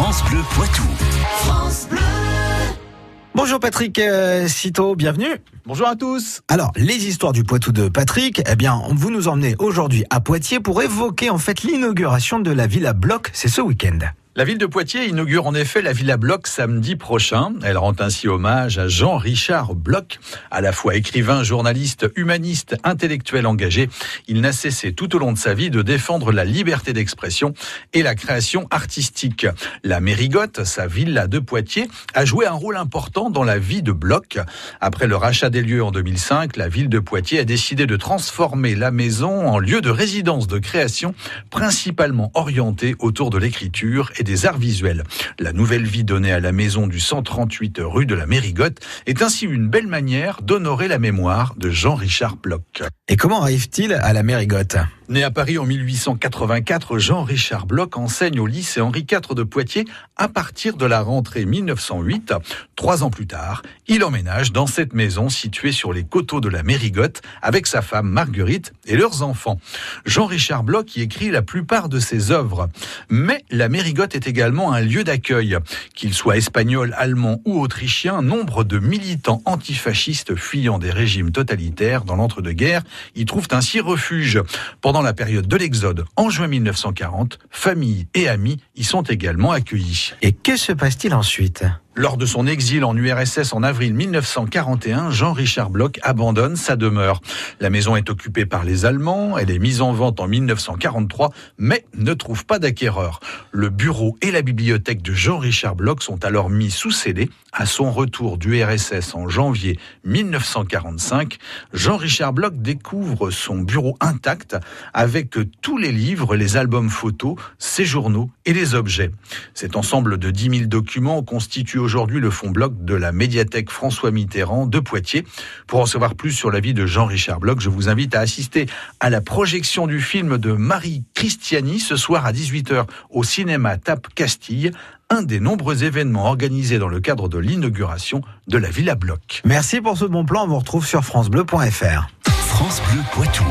France Bleu Poitou. Bonjour Patrick euh, Citeau, bienvenue. Bonjour à tous. Alors, les histoires du Poitou de Patrick, eh bien, vous nous emmenez aujourd'hui à Poitiers pour évoquer en fait l'inauguration de la Villa Bloc, c'est ce week-end. La ville de Poitiers inaugure en effet la Villa Bloch samedi prochain. Elle rend ainsi hommage à Jean-Richard Bloch, à la fois écrivain, journaliste, humaniste, intellectuel engagé. Il n'a cessé tout au long de sa vie de défendre la liberté d'expression et la création artistique. La Mérigotte, sa villa de Poitiers, a joué un rôle important dans la vie de Bloch. Après le rachat des lieux en 2005, la ville de Poitiers a décidé de transformer la maison en lieu de résidence de création, principalement orientée autour de l'écriture des arts visuels. La nouvelle vie donnée à la maison du 138 rue de la Mérigotte est ainsi une belle manière d'honorer la mémoire de Jean-Richard Bloch. Et comment arrive-t-il à la Mérigotte? Né à Paris en 1884, Jean-Richard Bloch enseigne au lycée Henri IV de Poitiers à partir de la rentrée 1908. Trois ans plus tard, il emménage dans cette maison située sur les coteaux de la Mérigotte avec sa femme Marguerite et leurs enfants. Jean-Richard Bloch y écrit la plupart de ses œuvres. Mais la Mérigotte est également un lieu d'accueil. Qu'il soit espagnol, allemand ou autrichien, nombre de militants antifascistes fuyant des régimes totalitaires dans l'entre-deux-guerres y trouvent ainsi refuge. Pendant la période de l'Exode, en juin 1940, familles et amis y sont également accueillis. Et que se passe-t-il ensuite? Lors de son exil en URSS en avril 1941, Jean-Richard Bloch abandonne sa demeure. La maison est occupée par les Allemands, elle est mise en vente en 1943, mais ne trouve pas d'acquéreur. Le bureau et la bibliothèque de Jean-Richard Bloch sont alors mis sous scellé. À son retour du URSS en janvier 1945, Jean-Richard Bloch découvre son bureau intact avec tous les livres, les albums photos, ses journaux et les objets. Cet ensemble de 10 000 documents constitue aujourd'hui le fond bloc de la médiathèque François Mitterrand de Poitiers. Pour en savoir plus sur la vie de Jean-Richard Bloch, je vous invite à assister à la projection du film de Marie Christiani ce soir à 18h au cinéma Tape Castille, un des nombreux événements organisés dans le cadre de l'inauguration de la Villa Bloch. Merci pour ce bon plan, on vous retrouve sur francebleu.fr. France Bleu Poitou.